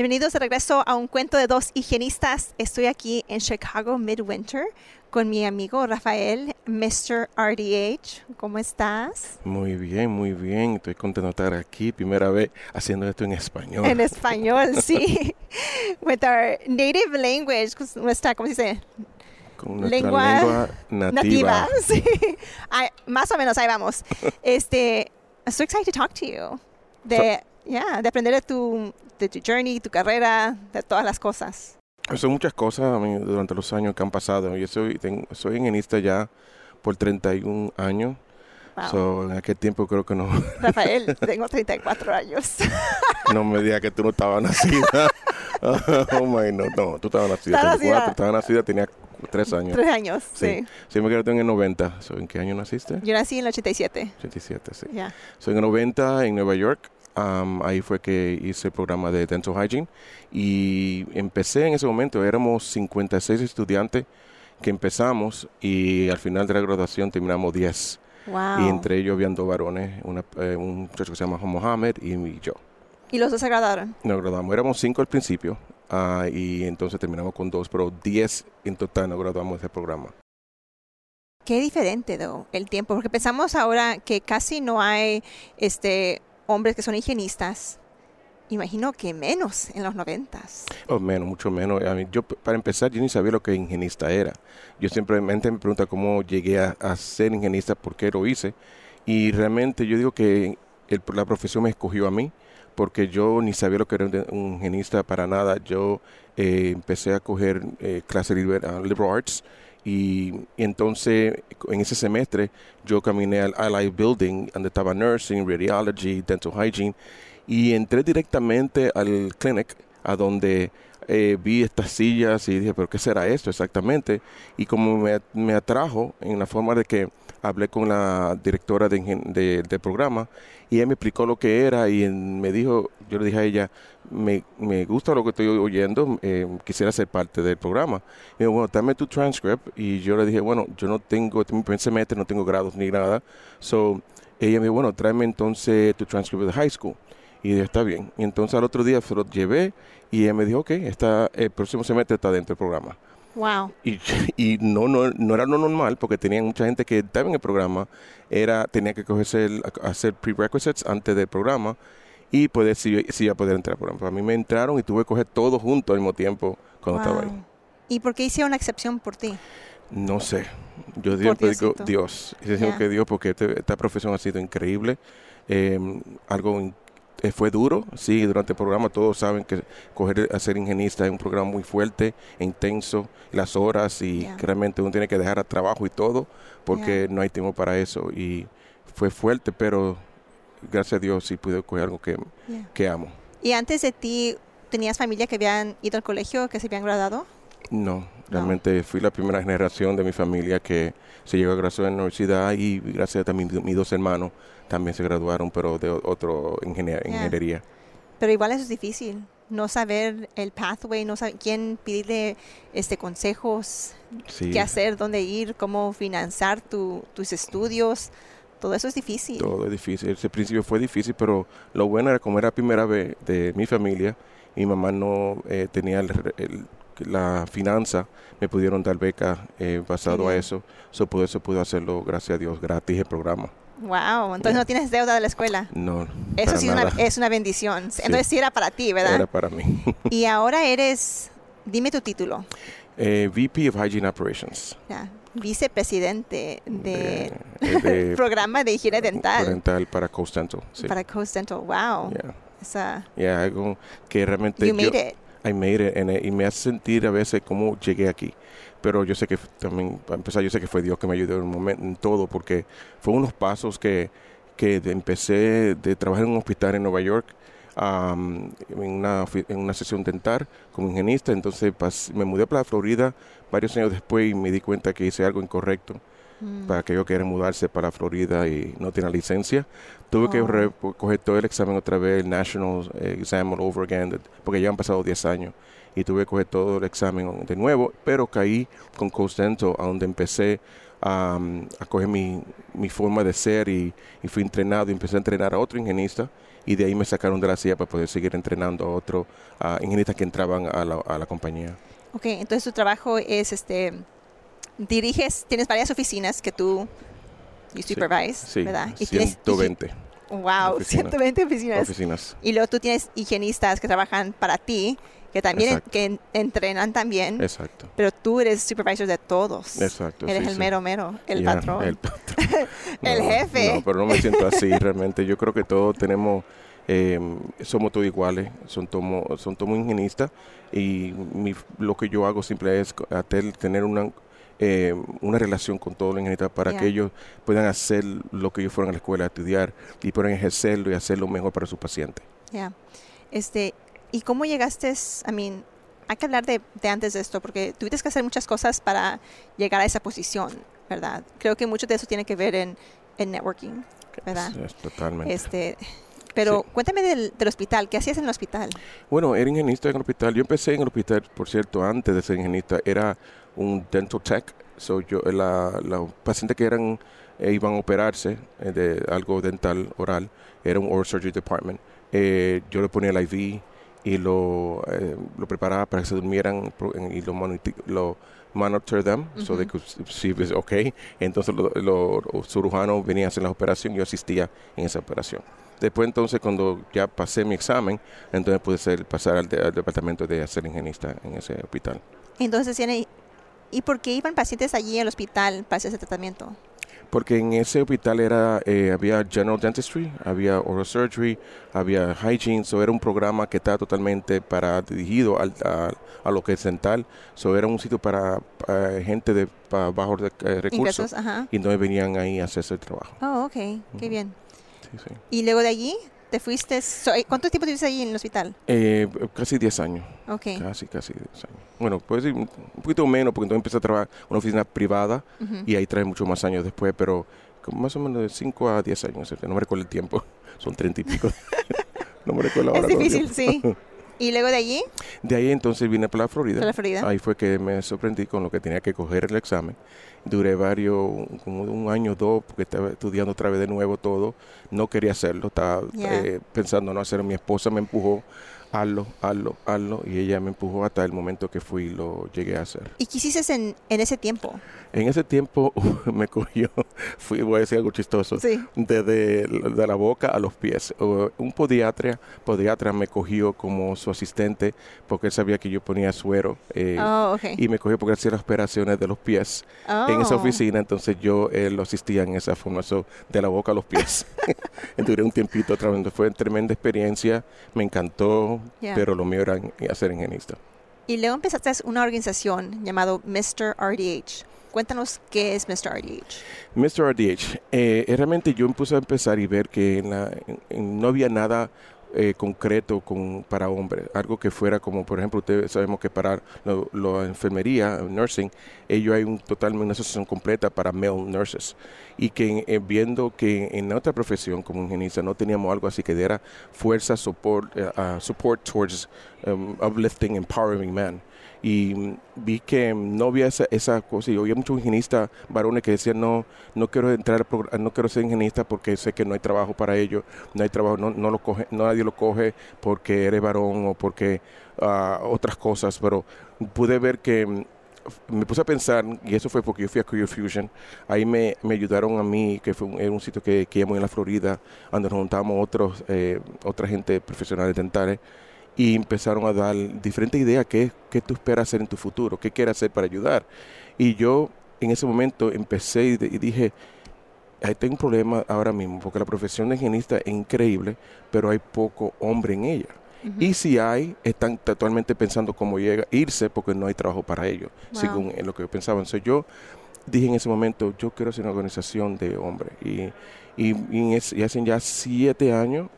Bienvenidos de regreso a un cuento de dos higienistas. Estoy aquí en Chicago Midwinter con mi amigo Rafael, Mr. RDH. ¿Cómo estás? Muy bien, muy bien. Estoy contento de estar aquí. Primera vez haciendo esto en español. En español, sí. With our native language, nuestra, ¿cómo se dice? Con nuestra lengua, nativa. sí. más o menos, ahí vamos. Este, I'm so excited to talk to you. De, yeah, de aprender de tu, de tu journey, tu carrera, de todas las cosas. Son muchas cosas durante los años que han pasado. Yo soy, tengo, soy ingenista ya por 31 años. So, en aquel tiempo creo que no. Rafael, tengo 34 años. no me digas que tú no estabas nacida. oh my, no, no, tú estabas nacida. nacida? Estabas nacida, tenía tres años. Tres años, sí. Sí, me quedé en el 90. ¿En qué año naciste? Yo nací en el 87. 87, sí. Soy en el 90 en Nueva York ahí fue que hice el programa de Dental Hygiene y empecé en ese momento, éramos 56 estudiantes que empezamos y al final de la graduación terminamos 10. Y entre ellos habían dos varones, eh, un muchacho que se llama Mohamed y, yo. ¿Y los dos se graduaron? Nos graduamos, éramos cinco al principio ah, y entonces terminamos con dos, pero 10 en total nos graduamos de ese programa. Qué diferente, though, el tiempo, porque pensamos ahora que casi no hay este hombres que son higienistas, imagino que menos en los noventas. Oh, menos, mucho menos. yo, para empezar, yo ni sabía lo que higienista era. Yo simplemente me pregunto cómo llegué a, ser higienista, por qué lo hice. Y realmente yo digo que la profesión me escogió a mí, porque yo ni sabía lo que era un, higienista para nada. Yo eh, empecé a coger eh, clases de liberal arts y, entonces, en ese semestre, yo caminé al Allied Building, donde estaba Nursing, Radiology, Dental Hygiene, y entré directamente al clinic, a donde eh, vi estas sillas y dije, ¿pero qué será esto exactamente? Y como me, me atrajo en la forma de que hablé con la directora de, del programa y ella me explicó lo que era y me dijo, yo le dije a ella, me, me gusta lo que estoy oyendo, eh, quisiera ser parte del programa. Y dijo, bueno, dame tu transcript y yo le dije, bueno, yo no tengo, mi primer semestre, no tengo grados ni nada. So, ella me dijo, bueno, tráeme entonces tu transcript de high school. Y dije, está bien. Y entonces al otro día se lo llevé y ella me dijo, ok, está, el próximo semestre está dentro del programa. Wow. Y, y no, no, no era lo normal porque tenían mucha gente que estaba en el programa, era, tenía que cogerse hacer prerequisites antes del programa y poder si, si a poder entrar al programa. A mí me entraron y tuve que coger todo junto al mismo tiempo cuando estaba ahí. ¿Y por qué hicieron una excepción por ti? No sé. Yo digo Dios. Digo que Dios porque este, esta profesión ha sido increíble. Eh, algo eh, fue duro, sí, durante el programa todos saben que coger a ser ingenista es un programa muy fuerte, intenso, las horas y realmente uno tiene que dejar a trabajo y todo porque no hay tiempo para eso y fue fuerte, pero gracias a Dios sí pude coger algo que, que amo. ¿Y antes de ti tenías familia que habían ido al colegio, que se habían graduado? No, realmente fui la primera generación de mi familia que se llegó a graduar en la universidad y gracias a también mis dos hermanos también se graduaron, pero de otro ingeniería. Pero igual eso es difícil, no saber el pathway, no saber quién pedirle este consejos, qué hacer, dónde ir, cómo financiar tus estudios. Todo eso es difícil. Todo es difícil. Ese principio fue difícil, pero lo bueno era como era la primera vez de mi familia, mi mamá no eh, tenía la finanza, me pudieron dar beca eh, basado a eso. So, por eso pude hacerlo, gracias a Dios, gratis el programa. Wow, entonces no tienes deuda de la escuela. No. Eso sí Una, es una bendición. Entonces sí era para ti, ¿verdad? Era para mí. y ahora eres, dime tu título. Eh, VP of Hygiene Operations. vicepresidente del de, programa de higiene dental. Dental para Coast Dental. Sí. Para Coast Dental, wow. Yeah. Esa, yeah, algo que realmente. You made it. I made it, y me hace sentir a veces cómo llegué aquí pero yo sé que también, para empezar, yo sé que fue Dios que me ayudó en, un momento, en todo, porque fue unos pasos que, que empecé de trabajar en un hospital en Nueva York am, en, una, en una sesión dental como higienista. Entonces me mudé para Florida varios años después y me di cuenta que hice algo incorrecto Mm. para aquellos que quieren mudarse para Florida y no tienen licencia. Tuve que Oh. coger todo el examen otra vez, el National Exam all over again, porque ya han pasado 10 años. Y tuve que coger todo el examen de nuevo, pero caí con Coast Dental, a donde empecé a, um, a coger mi, mi forma de ser y, y fui entrenado y empecé a entrenar a otro higienista y de ahí me sacaron de la silla para poder seguir entrenando a otros higienistas que entraban a la, a la compañía. Ok, entonces tu trabajo es, este, diriges, tienes varias oficinas que tú you supervise, Sí, ¿verdad? Y tienes 120 higi- Wow, oficinas. 120 oficinas. oficinas. Y luego tú tienes higienistas que trabajan para ti, que también Exacto. que en- entrenan también, Exacto. pero tú eres supervisor de todos. Exacto. Eres sí, el mero mero, el patrón. el patrón. El No, jefe. No, pero no me siento así realmente. Yo creo que todos tenemos, eh, somos todos iguales, son todos son todos higienistas y mi- lo que yo hago siempre es atel- tener una eh, una relación con todos los higienistas para que ellos puedan hacer lo que ellos fueron a la escuela a estudiar y puedan ejercerlo y hacerlo mejor para sus pacientes. Ya. Este, ¿y cómo llegaste? I mean, hay que hablar de, de antes de esto, porque tuviste que hacer muchas cosas para llegar a esa posición, ¿verdad? Creo que mucho de eso tiene que ver en, en networking, ¿verdad? Es- es totalmente. Este, pero Sí. cuéntame del, del hospital, ¿qué hacías en el hospital? Bueno, era higienista en el hospital. Yo empecé en el hospital, por cierto, antes de ser higienista, era un dental tech. So yo, la, los pacientes que eran eh, iban a operarse eh, de algo dental oral, era un oral surgery department. Eh, yo le ponía el IV y lo, eh, lo preparaba para que se durmieran y lo, lo monitor them, so they could see if it's okay. Entonces lo- lo- los cirujanos venían a hacer la operación, yo asistía en esa operación. Después entonces cuando ya pasé mi examen, entonces pude ser, pasar al, de- al departamento de ser higienista en ese hospital. Entonces, tiene, ¿y por qué iban pacientes allí al hospital para hacer ese tratamiento? Porque en ese hospital era, eh, había general dentistry, había oral surgery, había hygiene, so era un programa que estaba totalmente para dirigido al- a, a lo que es dental, so era un sitio para, para gente de para bajos eh, recursos Ingresos, y entonces venían ahí a hacer ese trabajo. Oh, ok, qué bien. Sí, sí. Y luego de allí, ¿te fuiste? so- ¿Cuánto tiempo tuviste allí en el hospital? Eh, casi 10 años. Ok. Casi, casi 10 años. Bueno, puede decir un poquito menos, porque entonces empecé a trabajar en una oficina privada y ahí trae muchos más años después, pero más o menos de 5 a 10 años, no me recuerdo el tiempo, son 30 y pico. no me recuerdo ahora. Es difícil, sí. Y luego de allí, De ahí entonces vine para la Florida. la Florida. Ahí fue que me sorprendí con lo que tenía que coger el examen. Duré varios, como un año o dos, porque estaba estudiando otra vez de nuevo todo. No quería hacerlo, estaba Ya. eh, pensando no hacerlo. Mi esposa me empujó, hazlo, hazlo, hazlo. Y ella me empujó hasta el momento que fui y lo llegué a hacer. ¿Y qué hiciste en, en ese tiempo? En ese tiempo me cogió, fui, voy a decir algo chistoso, Sí. desde de la boca a los pies. Un podiatra, podiatra me cogió como su asistente porque él sabía que yo ponía suero. eh, Oh, ok. y me cogió porque hacía las operaciones de los pies en esa Oh. oficina, entonces yo eh, lo asistía en esa forma, so, de la boca a los pies. Duré un tiempito trabajando, fue tremenda experiencia, me encantó, Ya. pero lo mío era hacer higienista. Y luego empezaste una organización llamado Mr. RDH. Cuéntanos qué es Mr. RDH. Mr. RDH, eh, realmente yo empecé a empezar y ver que en la- en- en- no había nada eh, concreto con, para hombres, algo que fuera como, por ejemplo, ustedes sabemos que para la enfermería, nursing, ellos hay un totalmente una asociación completa para male nurses. Y que eh, viendo que en otra profesión como higienista no teníamos algo así que diera fuerza, support, eh, support towards um, uplifting, empowering men y vi que no había esa, esa cosa y oía muchos higienistas varones que decían no no quiero entrar no quiero ser higienista porque sé que no hay trabajo para ellos no hay trabajo no, no lo coge no nadie lo coge porque eres varón o porque ah, otras cosas pero pude ver que mm, me puse a pensar, y eso fue porque yo fui a Career Fusion, ahí me, ayudaron a mí, que fue un, sitio que, que en la Florida, donde nos juntábamos otros, eh, otra gente profesionales dentales, y empezaron a dar diferentes ideas, qué, qué tú esperas hacer en tu futuro, qué quieres hacer para ayudar. Y yo en ese momento empecé y, de- y dije, "Ay, tengo un problema ahora mismo, porque la profesión de higienista es increíble, pero hay poco hombre en ella. Y si hay, están actualmente pensando cómo llega, irse porque no hay trabajo para ellos, Wow. según lo que pensaban. Entonces yo dije en ese momento, yo quiero hacer una organización de hombres. Y, y hacen ya siete años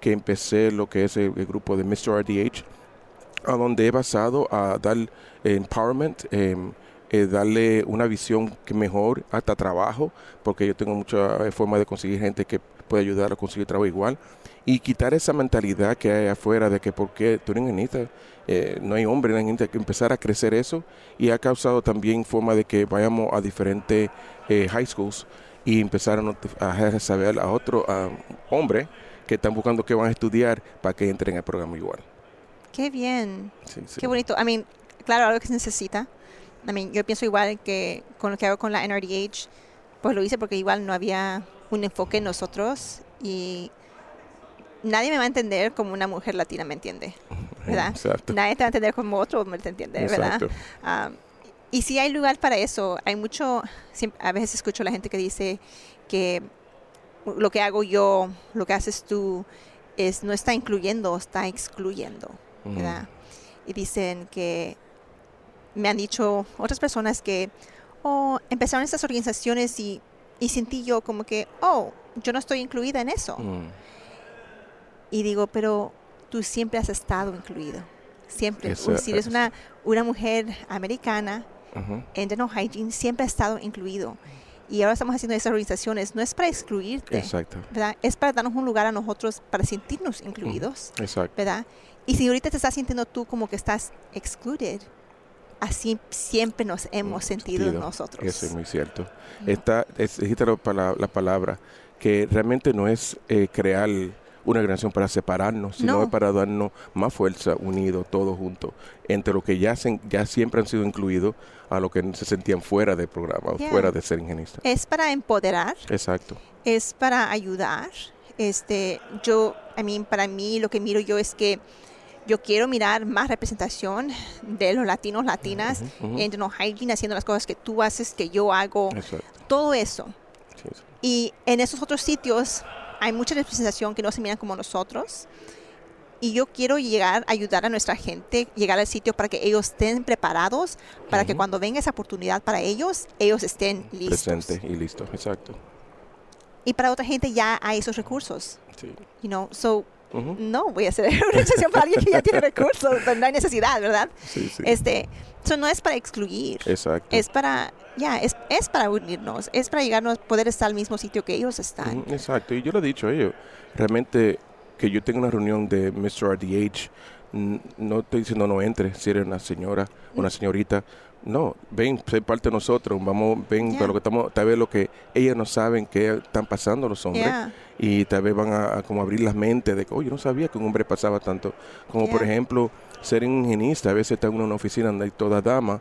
que empecé lo que es el, grupo de Mr. RDH, a donde he basado a dar empowerment, em, eh, darle una visión que mejor hasta trabajo, porque yo tengo mucha eh, forma de conseguir gente que puede ayudar a conseguir trabajo igual y quitar esa mentalidad que hay afuera de que porque tú eres ingenista, eh, no hay hombre en que empezar a crecer eso y ha causado también forma de que vayamos a diferentes eh, high schools y empezar a, not- a saber a otros hombres que están buscando que van a estudiar para que entren al programa igual. Qué bien. Sí, sí. Qué bonito. I mean, claro, algo que se necesita. I mean, yo pienso igual que con lo que hago con la NRDH, pues lo hice porque igual no había un enfoque en nosotros y nadie me va a entender como una mujer latina me entiende, ¿verdad? Exacto. Nadie te va a entender como otro hombre te entiende, ¿verdad? Um, y sí hay lugar para eso. Hay mucho, a veces escucho a la gente que dice que lo que hago yo, lo que haces tú, es no está incluyendo, está excluyendo. Y dicen que me han dicho otras personas que, oh, empezaron estas organizaciones y, y sentí yo como que, oh, yo no estoy incluida en eso. Y digo, pero tú siempre has estado incluido. Siempre. Eso si eres es. una, una mujer americana Ujú. en dental hygiene, siempre ha estado incluido. Y ahora estamos haciendo esas organizaciones. No es para excluirte, Exacto. ¿verdad? Es para darnos un lugar a nosotros para sentirnos incluidos, Exacto. ¿verdad? Y si ahorita te estás sintiendo tú como que estás excluded, así siempre nos hemos sentido Sentido. nosotros. Eso es muy cierto. Es, la, pala- la palabra, que realmente no es eh, crear una organización para separarnos, sino No. para darnos más fuerza, unidos, todos juntos, entre los que ya, se- ya siempre han sido incluidos a los que se sentían fuera del programa, Yeah. fuera de ser ingenistas. Es para empoderar, Exacto. es para ayudar. Este, yo, a mí, para mí, lo que miro yo es que yo quiero mirar más representación de los latinos, latinas ujú. en dental hygiene, haciendo las cosas que tú haces, que yo hago, Exacto. todo eso. Sí, sí. Y en esos otros sitios hay mucha representación que no se miran como nosotros. Y yo quiero llegar ayudar a nuestra gente, llegar al sitio para que ellos estén preparados, para que cuando venga esa oportunidad para ellos, ellos estén listos. Presente y listo. Exacto. Y para otra gente ya hay esos recursos. Sí. You know, so No voy a hacer una organización para alguien que ya tiene recursos, donde no hay necesidad, ¿verdad? Sí, sí. Este, eso no es para excluir, Exacto. es para, ya, es, es para unirnos, es para llegarnos, poder estar al mismo sitio que ellos están. Exacto, y yo lo he dicho a ellos. Realmente que yo tenga una reunión de Mr. RDH, no estoy diciendo no entre, si eres una señora, Mm. una señorita. No, ven, sé parte de nosotros, vamos, ven, Yeah. para lo que estamos, tal vez lo que ellas no saben que están pasando los hombres Yeah. Y tal vez van a, a como abrir las mentes de que, oye, yo no sabía que un hombre pasaba tanto. Como por ejemplo, ser un higienista, a veces está uno en una oficina donde hay toda dama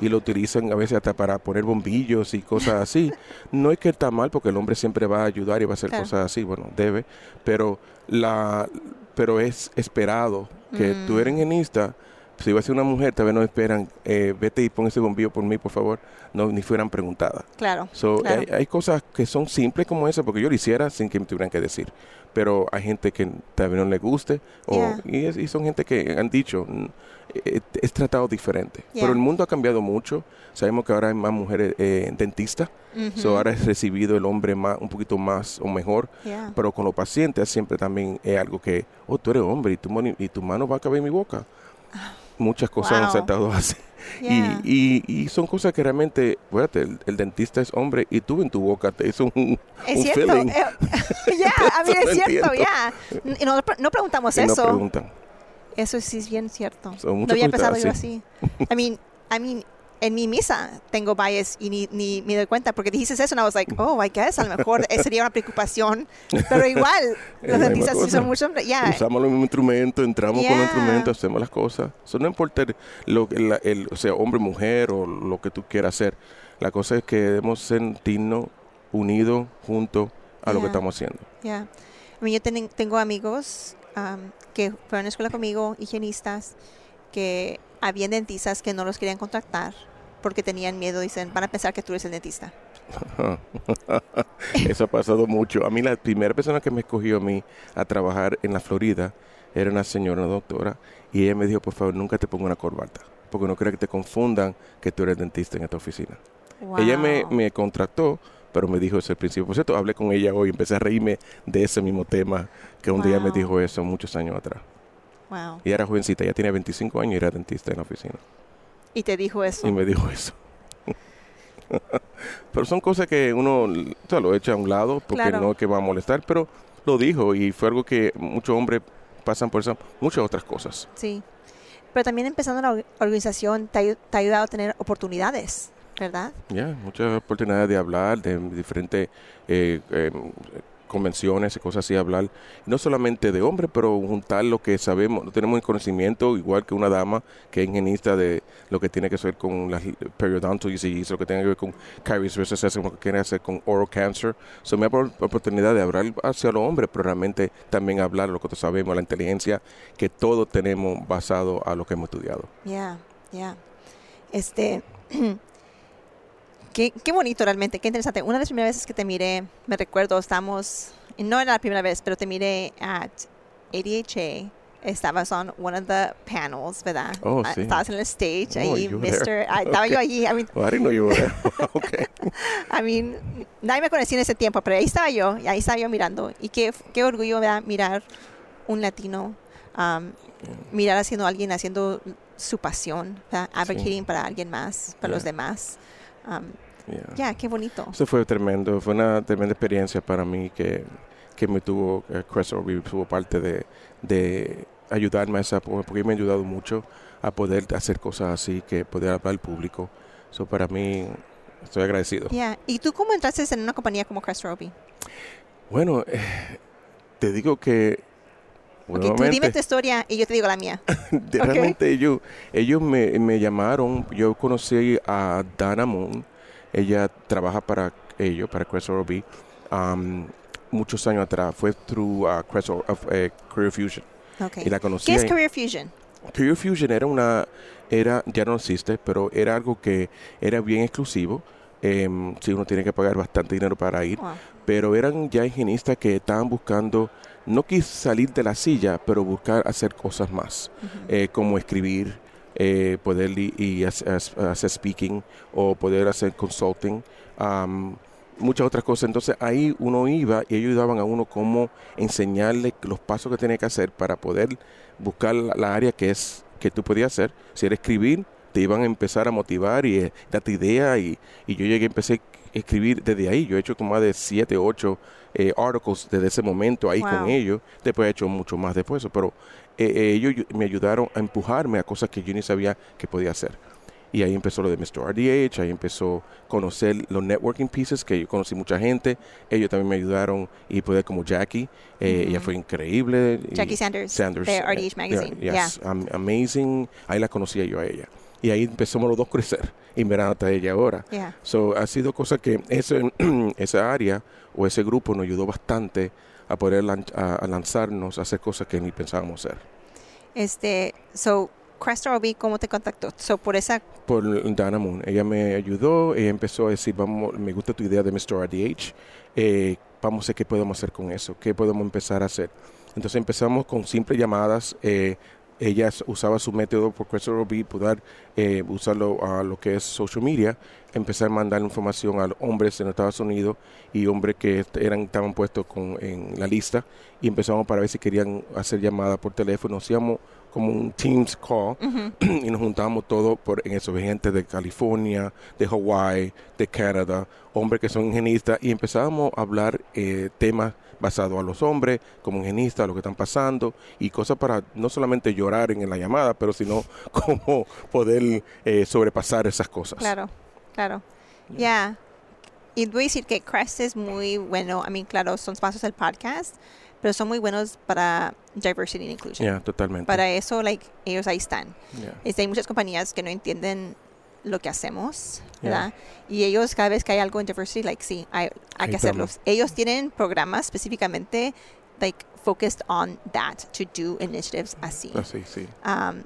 y lo utilizan a veces hasta para poner bombillos y cosas así. no es que está mal porque el hombre siempre va a ayudar y va a hacer Claro. cosas así, bueno, debe, pero la pero es esperado que tú Mm. eres higienista, si va a ser una mujer, tal vez no esperan, eh, vete y pon ese bombillo por mí, por favor, no ni fueran preguntadas. Claro. So, Claro. hay, hay cosas que son simples como esa, porque yo lo hiciera sin que me tuvieran que decir. Pero hay gente que tal vez no le guste, o, Yeah. y, es- y son gente que han dicho, mm, eh, es tratado diferente. Yeah. Pero el mundo ha cambiado mucho. Sabemos que ahora hay más mujeres eh, dentistas, so ahora es recibido el hombre más, un poquito más o mejor. Yeah. Pero con los pacientes siempre también es algo que, oh, tú eres hombre y tu, y tu mano va a caber en mi boca. Muchas cosas han Wow. saltado así. Yeah. Y, y, y son cosas que realmente, fíjate, el, el dentista es hombre y tú en tu boca te hizo un, Es un cierto. feeling. eh, Ya, a mí es cierto, ya. Y no, no preguntamos y no eso. preguntan. Eso sí es bien cierto. Son no había pensado yo así. I mean, I mean, en mi misa tengo bias y ni, ni me doy cuenta porque dijiste eso y I was like, oh, I guess, a lo mejor eh, sería una preocupación. Pero igual, los dentistas cosa. mucho, ya. Usamos los mismos instrumentos, entramos con Yeah. los instrumentos, hacemos las cosas. Eso no importa lo, el, el- o sea, hombre, mujer o lo que tú quieras hacer. La cosa es que debemos sentirnos unidos juntos a lo que Yeah. estamos haciendo. Yeah. I mean, yo tenen- tengo amigos um, que fueron a la escuela conmigo, higienistas, que habían dentistas que no los querían contactar porque tenían miedo, dicen, van a pensar que tú eres el dentista. Eso ha pasado mucho. A mí la primera persona que me escogió a mí a trabajar en la Florida era una señora, una doctora, y ella me dijo, por favor, nunca te ponga una corbata, porque no quiero que te confundan que tú eres dentista en esta oficina. Ella me, contrató, pero me dijo ese principio. Por cierto, hablé con ella hoy, empecé a reírme de ese mismo tema que un día me dijo eso muchos años atrás. Wow. Y era jovencita, ella tenía 25 años y era dentista en la oficina. Y te dijo eso. Y me dijo eso. pero son cosas que uno o sea, lo echa a un lado porque Claro. no es que va a molestar, pero lo dijo y fue algo que muchos hombres pasan por eso, muchas otras cosas. Sí. Pero también empezando la or- organización te, ayu- te ha ayudado a tener oportunidades, ¿verdad? Ya, muchas oportunidades de hablar, de diferentes eh, eh, convenciones y cosas así, hablar, no solamente de hombres, pero juntar lo que sabemos, no tenemos el conocimiento, igual que una dama que es ingenista de lo que tiene que ver con las periodontal disease, lo que tiene que ver con caries versus lo que tiene que con oral cancer. So, me da por- oportunidad de hablar hacia los hombres, pero realmente también hablar lo que sabemos, la inteligencia que todos tenemos basado a lo que hemos estudiado. Ya, ya. Este, qué, qué bonito realmente, qué interesante. Una de las primeras veces que te miré, me recuerdo, estamos, no era la primera vez, pero te miré at ADHA. Estabas on one of the panels, ¿verdad? Oh, Ah, sí. Estabas en el stage, Oh, ahí. Mr. ah, estaba yo Okay. allí. I mean, Well, I didn't know you were there. okay. I mean, nadie me conocía en ese tiempo, pero ahí estaba yo, y ahí estaba yo mirando. Y qué, qué orgullo ¿verdad? mirar un latino, um, mirar haciendo alguien haciendo su pasión, ¿verdad? advocating para alguien más, para los demás. Um, Yeah. ya, qué bonito. Eso fue tremendo, fue una tremenda experiencia para mí que, que me tuvo, eh, Orby tuvo parte de, de ayudarme a esa, porque me ha ayudado mucho a poder hacer cosas así, que poder hablar al público. Eso para mí, estoy agradecido. Ya, ¿Y tú cómo entraste en una compañía como Crest Roby? Bueno, eh, te digo que... Ok, tú dime tu historia y yo te digo la mía. de- realmente ellos, ellos me, me llamaron, yo conocí a Dana Moon, ella trabaja para ellos, para Crest Orby, um, muchos años atrás, fue through uh, Crest Or- of, eh, Career Fusion. Okay. Y la conocí ¿Qué es Career Fusion? Career Fusion era una, era, ya no existe, pero era algo que era bien exclusivo. em, si uno tiene que pagar bastante dinero para ir, Wow. pero eran ya higienistas que estaban buscando, no quis salir de la silla, pero buscar hacer cosas más, eh, como escribir, eh, poder y hacer, speaking o poder hacer consulting, am, muchas otras cosas. Entonces ahí uno iba y ellos ayudaban a uno cómo enseñarle los pasos que tenía que hacer para poder buscar la, área que es que tú podías hacer. Si era escribir, te iban a empezar a motivar y eh, darte idea y, y yo llegué, empecé a escribir desde ahí. Yo he hecho como más de siete, ocho eh, articles desde ese momento ahí Wow. con ellos. Después he hecho mucho más después, pero eh, eh, ellos me ayudaron a empujarme a cosas que yo ni sabía que podía hacer. Y ahí empezó lo de Mr. RDH, ahí empezó conocer los networking pieces, que yo conocí mucha gente. Ellos también me ayudaron y poder como Jackie, eh, ella Ujú. fue increíble. y- Jackie Sanders, Sanders, de eh, RDH Magazine. yeah, Yeah. yes, am- amazing. Ahí la conocía yo a ella. Y ahí empezamos los dos a crecer. Y mirando hasta ella ahora. Yeah. So, ha sido cosa que ese, esa área o ese grupo nos ayudó bastante a poder lan- a, a lanzarnos a hacer cosas que ni pensábamos hacer. Este, so, Crest Roby, ¿cómo te contactó? So, por esa, Por Dana Moon. Ella me ayudó, ella empezó a decir, vamos, me gusta tu idea de Mr. RDH, eh, vamos a ver qué podemos hacer con eso, qué podemos empezar a hacer. Entonces empezamos con simples llamadas. eh, ella usaba su método por Crystal B, poder eh, usarlo a lo que es social media, empezar a mandar información a hombres en Estados Unidos y hombres que eran, estaban puestos en la lista y empezamos para ver si querían hacer llamadas por teléfono. Como un Teams call y nos juntábamos todos por, en eso, gente de California, de Hawaii, de Canadá, hombres que son ingenistas, y empezábamos a hablar eh, temas basados a los hombres, como ingenistas, lo que están pasando, y cosas para no solamente llorar en la llamada, pero sino cómo poder eh, sobrepasar esas cosas. claro, claro. Ya. Y voy a decir que Crest es muy bueno, I mean, claro, son pasos del podcast, pero son muy buenos para diversity and inclusion. Ya, totalmente. Para eso, like, ellos ahí están. Ya. Este, hay muchas compañías que no entienden lo que hacemos, Yeah. ¿verdad? Y ellos cada vez que hay algo en diversity, like, sí, hay, hay que hacerlos. Ellos tienen programas específicamente, like, focused on that, to do initiatives así. Así, sí. Um,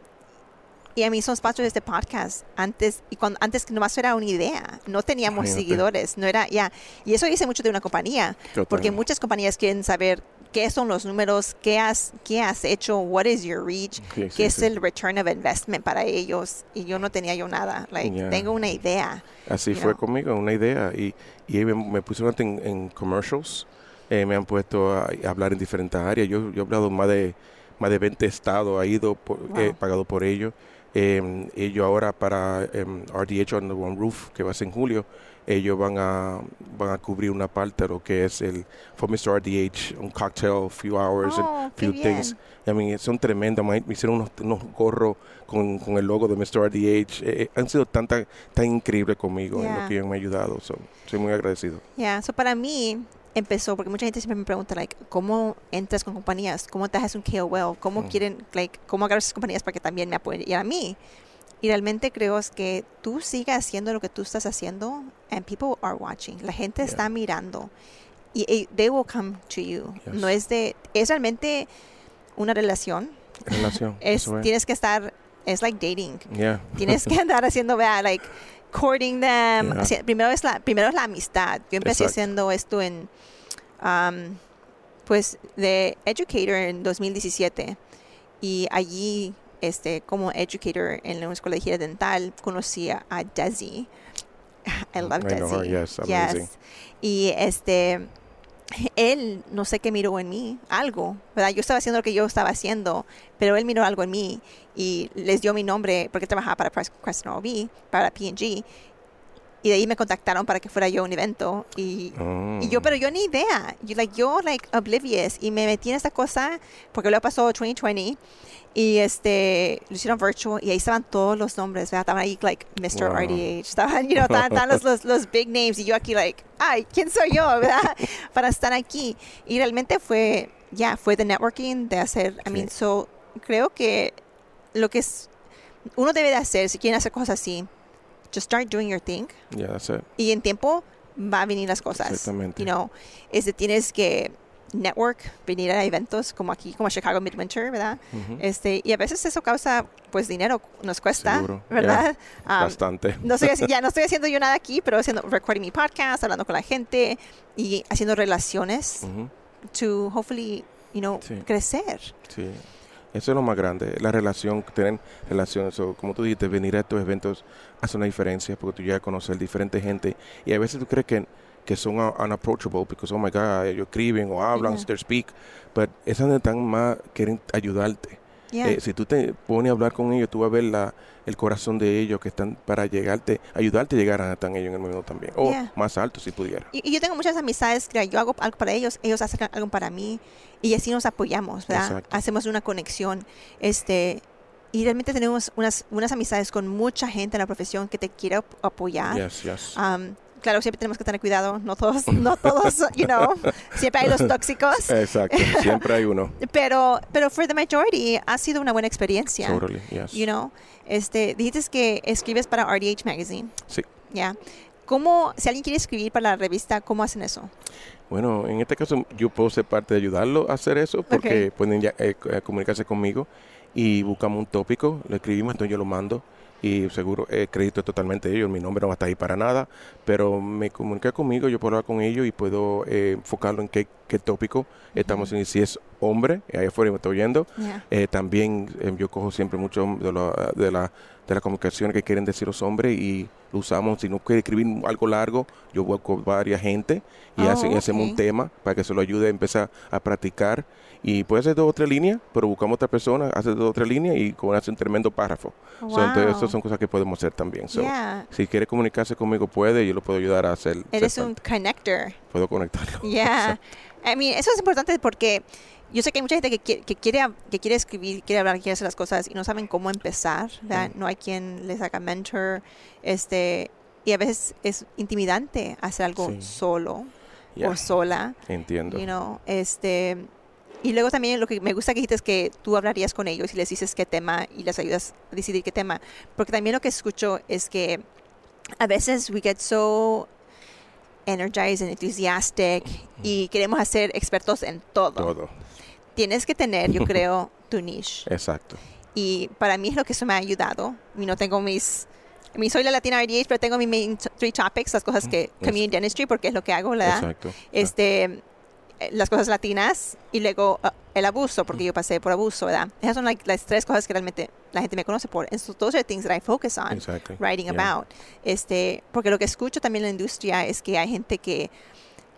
y a mí son sponsors de este podcast antes y cuando antes nomás era una idea no teníamos seguidores no era ya y eso dice mucho de una compañía porque Totalmente. muchas compañías quieren saber qué son los números, qué has, qué has hecho, what is your reach, qué sí, es sí. el return of investment para ellos. Y yo no tenía yo nada. Like, Yeah. tengo una idea. Así fue know. conmigo, una idea. Y, y me, me pusieron en, en commercials, eh, me han puesto a, a hablar en diferentes áreas. Yo, yo he hablado más de, más de 20 estados, ha ido por- Wow. eh, pagado por ellos. Eh, ellos ahora para em, RDH on the One Roof, que va a ser en julio, ellos van a, van a cubrir una parte de lo que es el for Mr. RDH, un cocktail, few hours, and Oh, qué few things. bien. I mean, son tremendos. Me hicieron unos, unos gorros con, con el logo de Mr. RDH. Eh, eh, han sido tan, tan, tan increíbles conmigo en Yeah. lo que ellos me han ayudado. So, soy muy agradecido. Yeah, so para mí empezó, porque mucha gente siempre me pregunta, like, ¿cómo entras con compañías? ¿Cómo te haces un KOL? ¿Cómo Mm. quieren, like, cómo agarras esas compañías para que también me apoyen? Y a mí, y realmente creo es que tú sigas haciendo lo que tú estás haciendo and people are watching. La gente Yeah. está mirando y eh, they will come to you. Yes. No es de, es realmente una relación. Relación. Es, es. tienes que estar, es like dating. Yeah. Tienes que andar haciendo, vea, like, courting them. Yeah. Haci- primero, es la, primero es la amistad. Yo empecé Exacto. haciendo esto en, um, pues, de educator en 2017. Y allí, este, como educator en la escuela de dental, conocí a Desi. I love I know her, Desi. yes, amazing. Y este, él no sé qué miró en mí, algo, ¿verdad? Yo estaba haciendo lo que yo estaba haciendo, pero él miró algo en mí y les dio mi nombre porque trabajaba para Pres- Crescent para P&G. Y de ahí me contactaron para que fuera yo a un evento y, y yo, Mm. pero yo ni idea. Yo, like, yo, like, oblivious. Y me metí en esta cosa porque luego pasó 2020 y este, lo hicieron virtual y ahí estaban todos los nombres, ¿verdad? Estaban ahí, like, Mr. Wow. RDH. Estaban, you know, estaban, estaban los, los, los big names y yo aquí, like, ay, ¿quién soy yo, verdad? Para estar aquí. Y realmente fue, ya, fue de networking, de hacer, I Sí. mean, so, creo que lo que es, uno debe de hacer, si quieren hacer cosas así, just start doing your thing Yeah, that's it. y en tiempo va a venir las cosas. Exactamente. You know, es de tienes que network, venir a eventos como aquí, como Chicago Midwinter, ¿verdad? Ujú. Este, y a veces eso causa, pues, dinero, nos cuesta, Seguro, ¿verdad? Um, Bastante. no estoy ya no estoy haciendo yo nada aquí, pero haciendo, recording mi podcast, hablando con la gente y haciendo relaciones Ujú. to hopefully, you know, Sí. crecer. Sí, eso es lo más grande, la relación, tener relaciones, o como tú dijiste, venir a estos eventos hace una diferencia porque tú llegas a conocer diferente gente y a veces tú crees que, que son unapproachable because, oh my God, ellos escriben o hablan, Yeah. they speak, but es donde están más, quieren ayudarte. Yeah. Eh, si tú te pones a hablar con ellos, tú vas a ver la, el corazón de ellos que están para llegarte, ayudarte a llegar a están ellos en el mundo también, o Yeah. más alto si pudiera. Y, y yo tengo muchas amistades que yo hago algo para ellos, ellos hacen algo para mí y así nos apoyamos, ¿verdad? Exacto. Hacemos una conexión, este, y realmente tenemos unas, unas amistades con mucha gente en la profesión que te quiere ap- apoyar. Yes, yes. Um, claro, siempre tenemos que tener cuidado, no todos, no todos, you know, siempre hay los tóxicos, Exacto, siempre hay uno. pero, pero for the majority ha sido una buena experiencia. Totally, yes. You know, este, dijiste que escribes para RDH Magazine. Sí. Ya. ¿Cómo, si alguien quiere escribir para la revista, cómo hacen eso? Bueno, en este caso yo puedo ser parte de ayudarlo a hacer eso porque Ok. pueden ya, eh, eh, comunicarse conmigo y buscamos un tópico, lo escribimos, entonces yo lo mando y seguro eh, crédito totalmente de ellos, mi nombre no va a estar ahí para nada, pero me comuniqué conmigo, yo puedo hablar con ellos y puedo eh, enfocarlo en qué, qué tópico estamos en, si es hombre, ahí afuera me estoy oyendo, eh, también yo cojo siempre mucho de, la- de la de la comunicación que quieren decir los hombres y lo usamos. Si no quiere escribir algo largo, yo busco varias gente y, Oh, hacen- y hacemos un tema para que se lo ayude a empezar a practicar. Y puede ser dos o tres líneas, pero buscamos otra persona, hace dos o tres líneas y como hace un tremendo párrafo. So, entonces, Wow. esas son cosas que podemos hacer también. So, Yeah. Si quiere comunicarse conmigo, puede, yo lo puedo ayudar a hacer. Eres un connector. Puedo conectarlo. Yeah. I mean, eso es importante porque yo sé que hay mucha gente que quiere, que quiere, que quiere escribir, quiere hablar, quiere hacer las cosas y no saben cómo empezar. ¿verdad? No hay quien les haga mentor. Este, y a veces es intimidante hacer algo Sí. solo Ya, o sola. entiendo. You know, este, y luego también lo que me gusta que dijiste es que tú hablarías con ellos y les dices qué tema y les ayudas a decidir qué tema. Porque también lo que escucho es que a veces we get so energized enthusiastic y queremos ser expertos en todo. Todo. Tienes que tener, yo creo, tu niche. Exacto. Y para mí es lo que eso me ha ayudado. Y no tengo mis... I mean, soy la Latina RDH, pero tengo mis main three topics, las cosas que... Mm, Community dentistry, porque es lo que hago, ¿verdad? Exacto. Este, las cosas latinas y luego uh, el abuso, porque yo pasé por abuso, ¿verdad? Esas son like, las tres cosas que realmente la gente me conoce por. And so those are things that I focus on Exactly. writing Yeah. about. Este, porque lo que escucho también en la industria es que hay gente que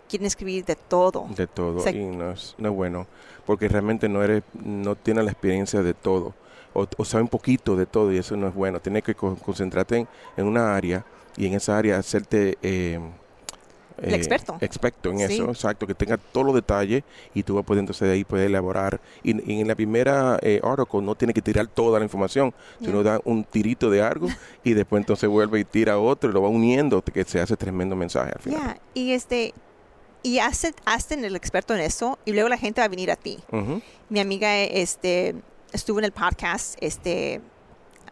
quiere escribir de todo. de todo O sea, y no es, no es bueno porque realmente no eres no tienes la experiencia de todo o, o sabe un poquito de todo y eso no es bueno tienes que co- concentrarte en, en una área y en esa área hacerte eh, El eh, experto. experto en Sí. eso exacto que tenga todos los detalles y tú vas a poder entonces de ahí poder elaborar y, y en la primera eh, article no tiene que tirar toda la información sino Yeah. da un tirito de algo y después entonces vuelve y tira otro y lo va uniendo que se hace tremendo mensaje al final Ya, y este y hace, hacen el experto en eso y luego la gente va a venir a ti. Ujú. Mi amiga este estuvo en el podcast este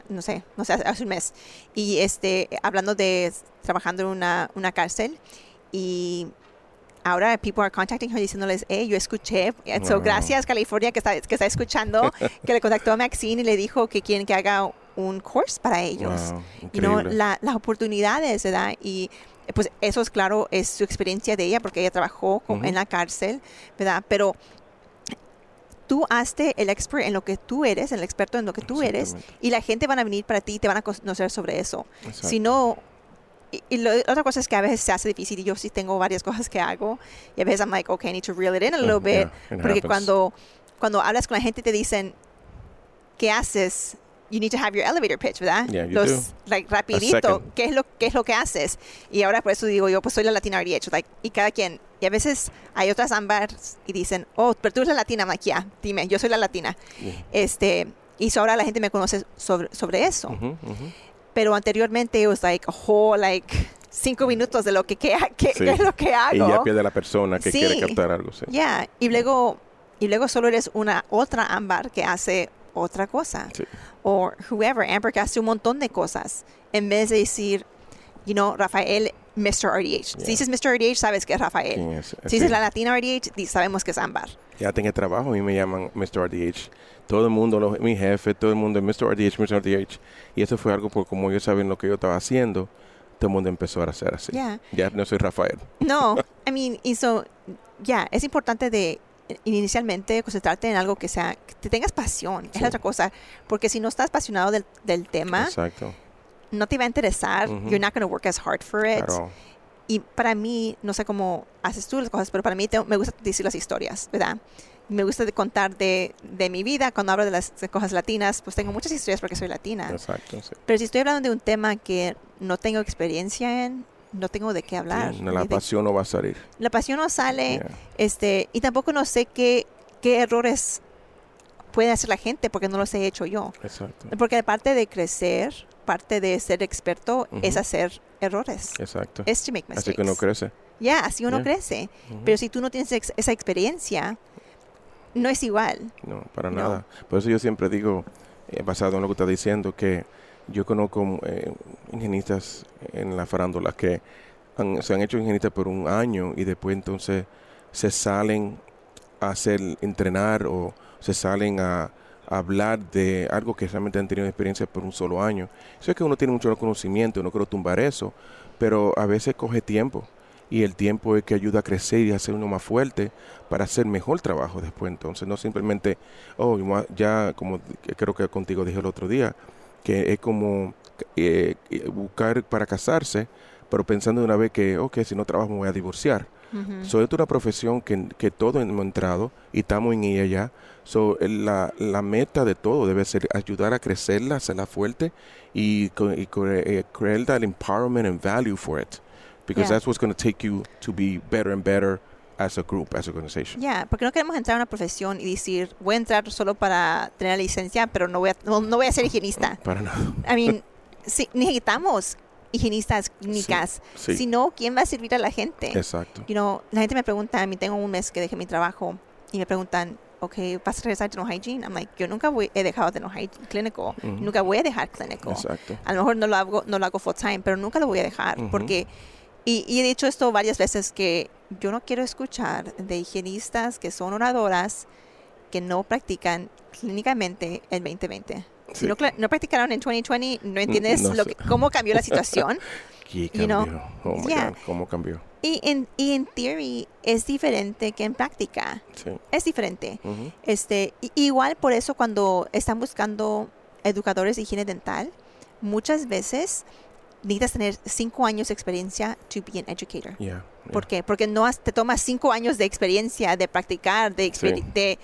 no sé, no sé, hace un mes y este hablando de trabajando en una, una cárcel y ahora people are contacting her diciéndoles, hey, yo escuché, so, Wow. gracias California que está, que está escuchando, que le contactó a Maxine y le dijo que quieren que haga un course para ellos. Wow, you know, la- las oportunidades, ¿verdad? Y pues eso es claro, es su experiencia de ella porque ella trabajó con- Ujú. en la cárcel, ¿verdad? Pero tú hazte el expert en lo que tú eres, el experto en lo que tú eres, y la gente van a venir para ti y te van a conocer sobre eso. Exacto. Si no, y, y lo- otra cosa es que a veces se hace difícil y yo sí tengo varias cosas que hago y a veces I'm like, okay, I need to reel it in a little Uh, bit, yeah, porque happens. cuando, cuando hablas con la gente te dicen, ¿qué haces? You need to have your elevator pitch, ¿verdad? Yeah, you Los, do. like, rapidito. ¿qué es, lo, ¿qué es lo que haces? Y ahora por eso digo yo, pues soy la latina RDH, like, y cada quien, y a veces hay otras ámbares y dicen, oh, pero tú eres la latina, like, yeah, dime, yo soy la latina. Este, y so ahora la gente me conoce sobre, sobre eso Ujú, ujú. Pero anteriormente it was like a whole like cinco minutos de lo que, que, que- Sí. es lo que hago. Y ya pierde la persona que Sí. quiere captar algo. Sí. Yeah, y luego y luego solo eres una otra ámbar que hace otra cosa. Sí. O whoever, Amber que hace un montón de cosas en vez de decir, you know, Rafael Mr. RDH. Yeah. Si dices Mr. RDH, sabes que es Rafael. ¿Quién es? Si dices la latina RDH, sabemos que es Ámbar. Ya tengo trabajo, mí me llaman Mr. RDH. Todo el mundo, los- mi jefe, todo el mundo, Mr. RDH, Mr. RDH. Y eso fue algo por como ellos saben lo que yo estaba haciendo, todo el mundo empezó a hacer así. Yeah. Ya no soy Rafael. No, I mean, y so, ya, es importante de eh, inicialmente concentrarte en algo que sea, que te tengas pasión, es Sí. la otra cosa, porque si no estás apasionado del, del tema, Exacto. no te va a interesar, Ujú. you're not going to work as hard for it. All. Y para mí, no sé cómo haces tú las cosas, pero para mí te- me gusta decir las historias, ¿verdad? Me gusta de contar de, de mi vida, cuando hablo de las cosas latinas, pues tengo muchas historias porque soy latina. Exacto, sí. Pero si estoy hablando de un tema que no tengo experiencia en, no tengo de qué hablar. Sí, la de- pasión no va a salir. la pasión no sale, Yeah. este, y tampoco no sé qué, qué errores puede hacer la gente porque no los he hecho yo. Exacto. Porque parte de crecer, parte de ser experto es hacer errores. Exacto. Es to make mistakes. Así que uno crece. Ya, así uno Yeah. crece. Pero si tú no tienes ex- esa experiencia, no es igual. No, para No. nada. Por eso yo siempre digo, eh, basado en lo que está diciendo, que yo conozco eh, ingenieristas en la farándula que han- se han hecho ingenieristas por un año y después entonces se salen a hacer, entrenar o se salen a, a hablar de algo que realmente han tenido experiencia por un solo año. Eso es que uno tiene mucho conocimiento, no quiero tumbar eso, pero a veces coge tiempo y el tiempo es que ayuda a crecer y a ser uno más fuerte para hacer mejor trabajo después. Entonces, no simplemente, oh, ya como creo que contigo dije el otro día, que es como eh, eh, buscar para casarse, pero pensando de una vez que, ok, si no trabajo me voy a divorciar. So, esto es una profesión que, que todos hemos entrado y estamos en ella ya. So, la, la meta de todo debe ser ayudar a crecerla, hacerla fuerte y, y eh, crear el empowerment and value for it. Because Yeah. that's what's going to take you to be better and better as a group, as an organization. Ya, porque no queremos entrar a una profesión y decir, voy a entrar solo para tener la licencia, pero no voy a, no, no voy a ser higienista. Para nada. I mean, sí, necesitamos higienistas clínicas. Sí. Si no, ¿quién va a servir a la gente? Exacto. You know, la gente me pregunta, a mí tengo un mes que dejé mi trabajo y me preguntan, ok, ¿vas a regresar a no hygiene? I'm like, yo nunca voy, he dejado de no hygiene clínico, Ujú. nunca voy a dejar clínico. Exacto. A lo mejor no lo hago, no lo hago full time, pero nunca lo voy a dejar Ujú. porque y, y he dicho esto varias veces que yo no quiero escuchar de higienistas que son oradoras que no practican clínicamente el 2020. Si Sí. no, practicaron en 2020, no entiendes no lo sé. que- cómo cambió la situación. ¿Qué You know, cambió? oh my yeah. God, ¿cómo cambió? Y en, y en theory es diferente que en práctica. Sí. Es diferente. Este, igual por eso cuando están buscando educadores de higiene dental, muchas veces necesitas tener cinco años de experiencia to be an educator. Yeah, yeah. ¿Por qué? Porque no has- te tomas cinco años de experiencia, de practicar, de, Sí. de,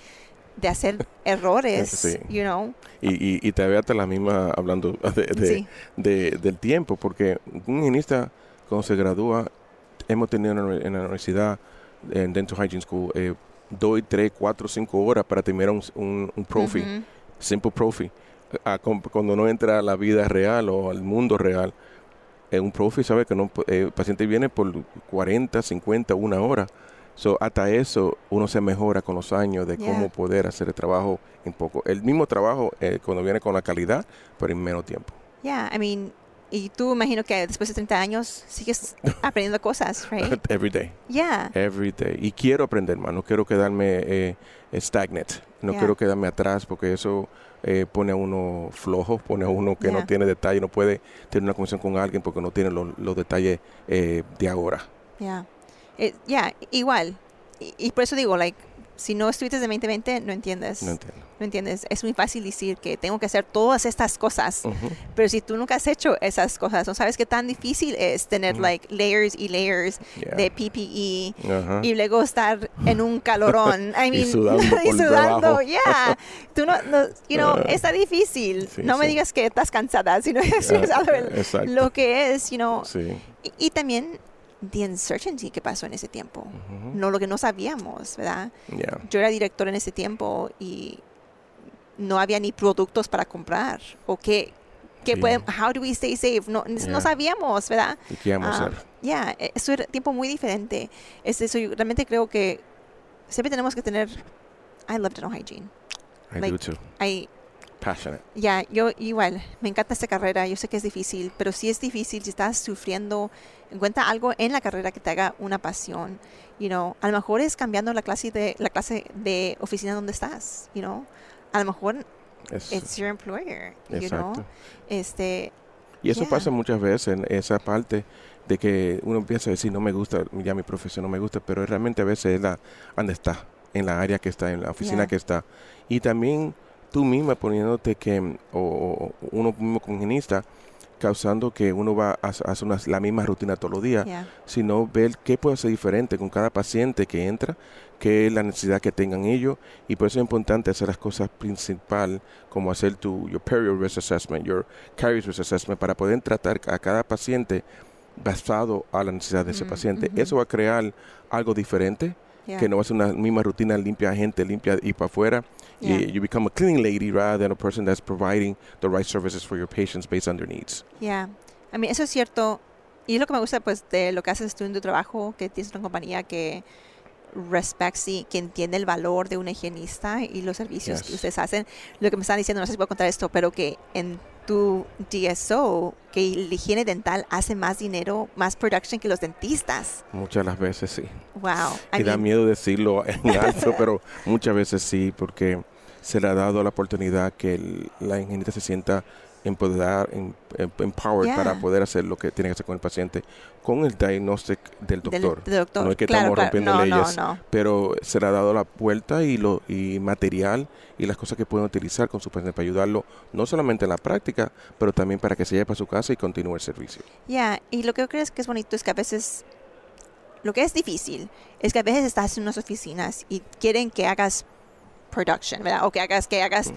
de hacer errores, Sí. you know. Y, y, y te veo hasta la misma hablando de, de- Sí. de- del tiempo, porque un higienista cuando se gradúa, hemos tenido en la universidad, en Dental Hygiene School, eh, dos, tres, cuatro, cinco horas para terminar un, un, un profi, simple profi. A cuando no entra a la vida real o al mundo real, un profi sabe que no, eh, el paciente viene por 40, 50, una hora. So, hasta eso uno se mejora con los años de Yeah. cómo poder hacer el trabajo en poco. El mismo trabajo eh, cuando viene con la calidad, pero en menos tiempo. Yeah, I mean, y tú imagino que después de 30 años sigues aprendiendo cosas, right? Every day, Yeah. every day. Y quiero aprender más, no quiero quedarme eh, stagnant, no Yeah. quiero quedarme atrás porque eso eh, pone a uno flojo, pone a uno que Yeah. no tiene detalle, no puede tener una conversación con alguien porque no tiene los, los detalles eh, de ahora. Yeah. Eh, yeah, igual. Y, y por eso digo, like, si no estuviste de 2020, no entiendes. No entiendo. No entiendes. Es muy fácil decir que tengo que hacer todas estas cosas. Ujú. Pero si tú nunca has hecho esas cosas, no sabes qué tan difícil es tener, Ujú. like, layers y layers Yeah. de PPE. Ajá. Y luego estar en un calorón. I Y mean, sudando y sudando, yeah. Tú no, no you know, Ah. está difícil. Sí, no me sí. digas que estás cansada, sino es lo que es, you know. Sí. Y, y también the uncertainty que pasó en ese tiempo. Ujú. No lo que no sabíamos, ¿verdad? Yeah. Yo era director en ese tiempo y no había ni productos para comprar. O qué, qué Sí. pueden, how do we stay safe? No, no Yeah. sabíamos, ¿verdad? ¿Y qué vamos a Ah, hacer? Ya, e- eso era tiempo muy diferente. Es eso, yo realmente creo que siempre tenemos que tener. I love dental hygiene. I like- do too. I, Passionate. ya, yo igual, me encanta esta carrera, yo sé que es difícil, pero si es difícil, si estás sufriendo, encuentra algo en la carrera que te haga una pasión, you know, a lo mejor es cambiando la clase de, la clase de oficina donde estás, you know, a lo mejor Es- it's your employer, you know, exacto. este, Y eso Yeah. pasa muchas veces en esa parte de que uno empieza a decir, no me gusta, ya mi profesión no me gusta, pero realmente a veces es la donde está, en la área que está, en la oficina Yeah. que está. Y también tú misma poniéndote que, o, o uno mismo como higienista, causando que uno va a hacer hacer una- la misma rutina todos los días, yeah, sino ver qué puede ser diferente con cada paciente que entra, qué es la necesidad que tengan ellos, y por eso es importante hacer las cosas principal, como hacer tu your period risk assessment, your caries risk assessment, para poder tratar a cada paciente basado a la necesidad de ese Mm, paciente. Eso va a crear algo diferente, yeah, que no va a ser una misma rutina limpia gente, limpia y para afuera. Yeah. Y you become a cleaning lady rather than a person that's providing the right services for your patients based on their needs. Yeah. I mean, eso es cierto. Y es lo que me gusta, pues, de lo que haces tú en tu trabajo, que tienes una compañía que respects y que entiende el valor de un higienista y los servicios que ustedes hacen. Lo que me están diciendo, no sé si puedo contar esto, pero que en tu DSO, que la higiene dental hace más dinero, más production que los dentistas. Muchas las veces sí. Wow. I y da mean, miedo decirlo en alto, pero muchas veces sí, porque se le ha dado la oportunidad que el- la ingenita se sienta empoderada, em- em- empowered Yeah. para poder hacer lo que tiene que hacer con el paciente, con el diagnóstico del doctor. del doctor. No es que Claro, estamos claro. rompiendo no, leyes. No, no. Pero se le ha dado la vuelta y, lo, y material y las cosas que pueden utilizar con su paciente para ayudarlo, no solamente en la práctica, pero también para que se lleve para su casa y continúe el servicio. Ya, y lo que yo creo es que es bonito es que a veces, lo que es difícil, es que a veces estás en unas oficinas y quieren que hagas production, ¿verdad? O que hagas, que hagas.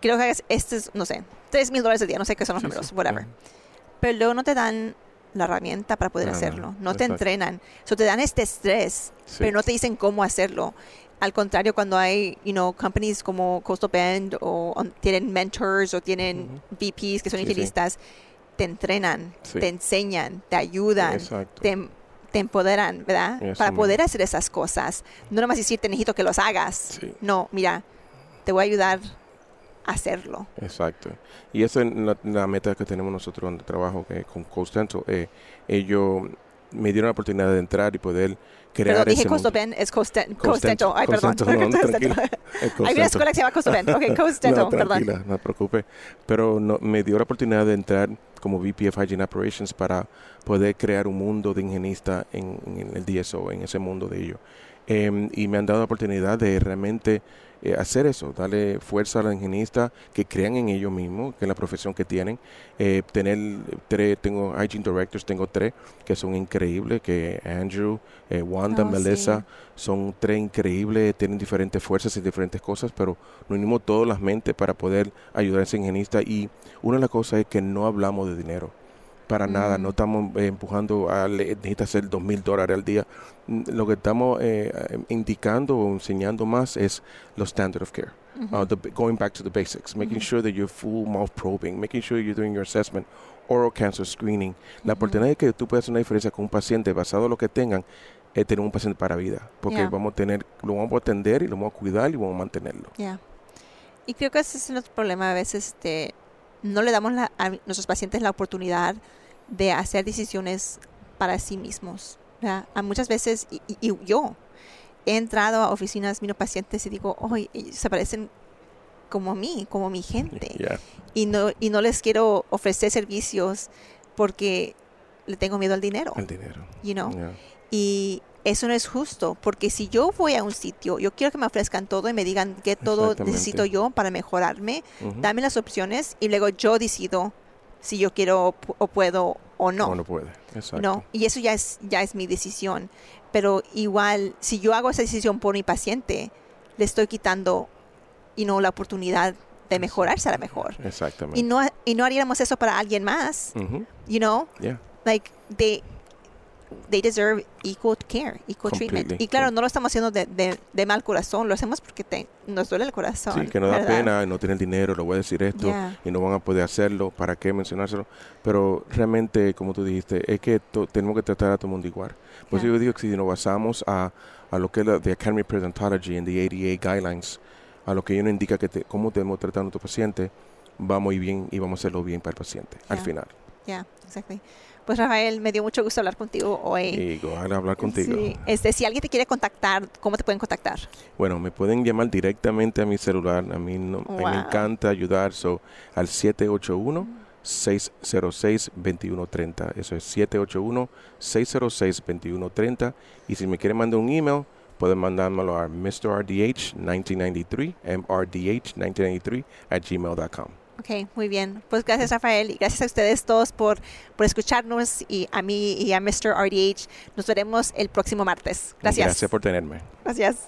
Creo que hagas, estos, no sé, tres mil dólares al día, no sé qué son los Sí, números, sí. whatever. Pero luego no te dan la herramienta para poder No, no, hacerlo, no te exacto. entrenan, so te dan este estrés, Sí. pero no te dicen cómo hacerlo. Al contrario, cuando hay, you know, companies como Coastal Bend o, o tienen mentors o tienen VPs que son higienistas, te entrenan, te enseñan, te ayudan, Exacto. te, te empoderan, ¿verdad? Eso Para mismo. poder hacer esas cosas. No nomás decirte, necesito que los hagas. Sí. No, mira, te voy a ayudar hacerlo. Exacto. Y esa es la, la meta que tenemos nosotros donde trabajo que con Coast Dental. Eh, ellos me dieron la oportunidad de entrar y poder crear dije ese Coastal mundo. Bend, es Coastal Ay, perdón. No. Es Hay una Coastal. escuela que se llama Coastal Bend. Ok, Coastal, no, perdón. tranquila, no te preocupes. Pero no, me dio la oportunidad de entrar como VP of Hygiene Operations para poder crear un mundo de ingenista en, en el DSO, en ese mundo de ellos. Em, y me han dado la oportunidad de realmente eh, hacer eso, darle fuerza a los ingenistas que crean en ellos mismos, que es la profesión que tienen. Eh, tener tres, tengo hygiene directors, tengo tres que son increíbles, que Andrew, eh, Wanda, Oh, sí. Melissa, son tres increíbles, tienen diferentes fuerzas y diferentes cosas, pero nos unimos todas las mentes para poder ayudar a ese ingenista. Y una de las cosas es que no hablamos de dinero. Para nada, no estamos eh, empujando a necesita hacer dos mil dólares al día. Mm, Lo que estamos eh, eh, indicando o enseñando más es los standard of care. Uh, the, going back to the basics, making sure that you're full mouth probing, making sure you're doing your assessment, oral cancer screening. La oportunidad de que tú puedas hacer una diferencia con un paciente basado en lo que tengan es tener un paciente para vida, porque Yeah. vamos a tener, lo vamos a atender y lo vamos a cuidar y vamos a mantenerlo. Ya. Y creo que ese es nuestro problema. A veces este, no le damos la- a nuestros pacientes la oportunidad de hacer decisiones para sí mismos. ¿verdad? A muchas veces, y, yo he entrado a oficinas, miro pacientes y digo, oye, se parecen como a mí, como mi gente. Yeah. Y, no, y no les quiero ofrecer servicios porque le tengo miedo al dinero. El dinero. You know? Yeah. Y eso no es justo, porque si yo voy a un sitio, yo quiero que me ofrezcan todo y me digan qué todo necesito yo para mejorarme, dame las opciones y luego yo decido si yo quiero o puedo o no. O no puede. Exacto. No, y eso ya es ya es mi decisión, pero igual si yo hago esa decisión por mi paciente, le estoy quitando y no la oportunidad de mejorarse a la mejor. Exactamente. Y no y no haríamos eso para alguien más, you know? Yeah. like they they deserve equal care, equal treatment. Completely. Y claro, no lo estamos haciendo de, de, de mal corazón, lo hacemos porque te, nos duele el corazón. Sí, que no da ¿verdad? pena, no tener dinero, le voy a decir esto Yeah. y no van a poder hacerlo, ¿para qué mencionárselo? Pero realmente, como tú dijiste, es que to- tenemos que tratar a todo el mundo igual. Por eso Yeah. yo digo que si nos basamos a, a lo que es la the Academy of Predontology and the ADA Guidelines, a lo que ellos nos indica que te- cómo debemos tratar a nuestro paciente, vamos a ir bien y vamos a hacerlo bien para el paciente al Yeah. final. Yeah, exactly. Pues Rafael, me dio mucho gusto hablar contigo hoy. Y hablar contigo. Sí, este, si alguien te quiere contactar, ¿cómo te pueden contactar? Bueno, me pueden llamar directamente a mi celular. A mí, no, a mí Wow. me encanta ayudar. So, al 781-606-2130. Eso es 781-606-2130. Y si me quieren mandar un email, pueden mandármelo a MrRDH1993, MRDH1993 at gmail.com. Ok, muy bien. Pues gracias Rafael y gracias a ustedes todos por, por escucharnos y a mí y a Mr. RDH. Nos veremos el próximo martes. Gracias. Gracias por tenerme. Gracias.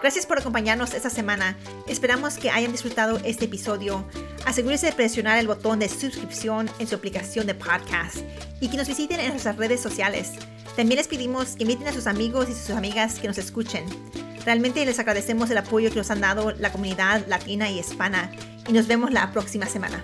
Gracias por acompañarnos esta semana. Esperamos que hayan disfrutado este episodio. Asegúrese de presionar el botón de suscripción en su aplicación de podcast y que nos visiten en nuestras redes sociales. También les pedimos que inviten a sus amigos y sus amigas que nos escuchen. Realmente les agradecemos el apoyo que nos han dado la comunidad latina y hispana y nos vemos la próxima semana.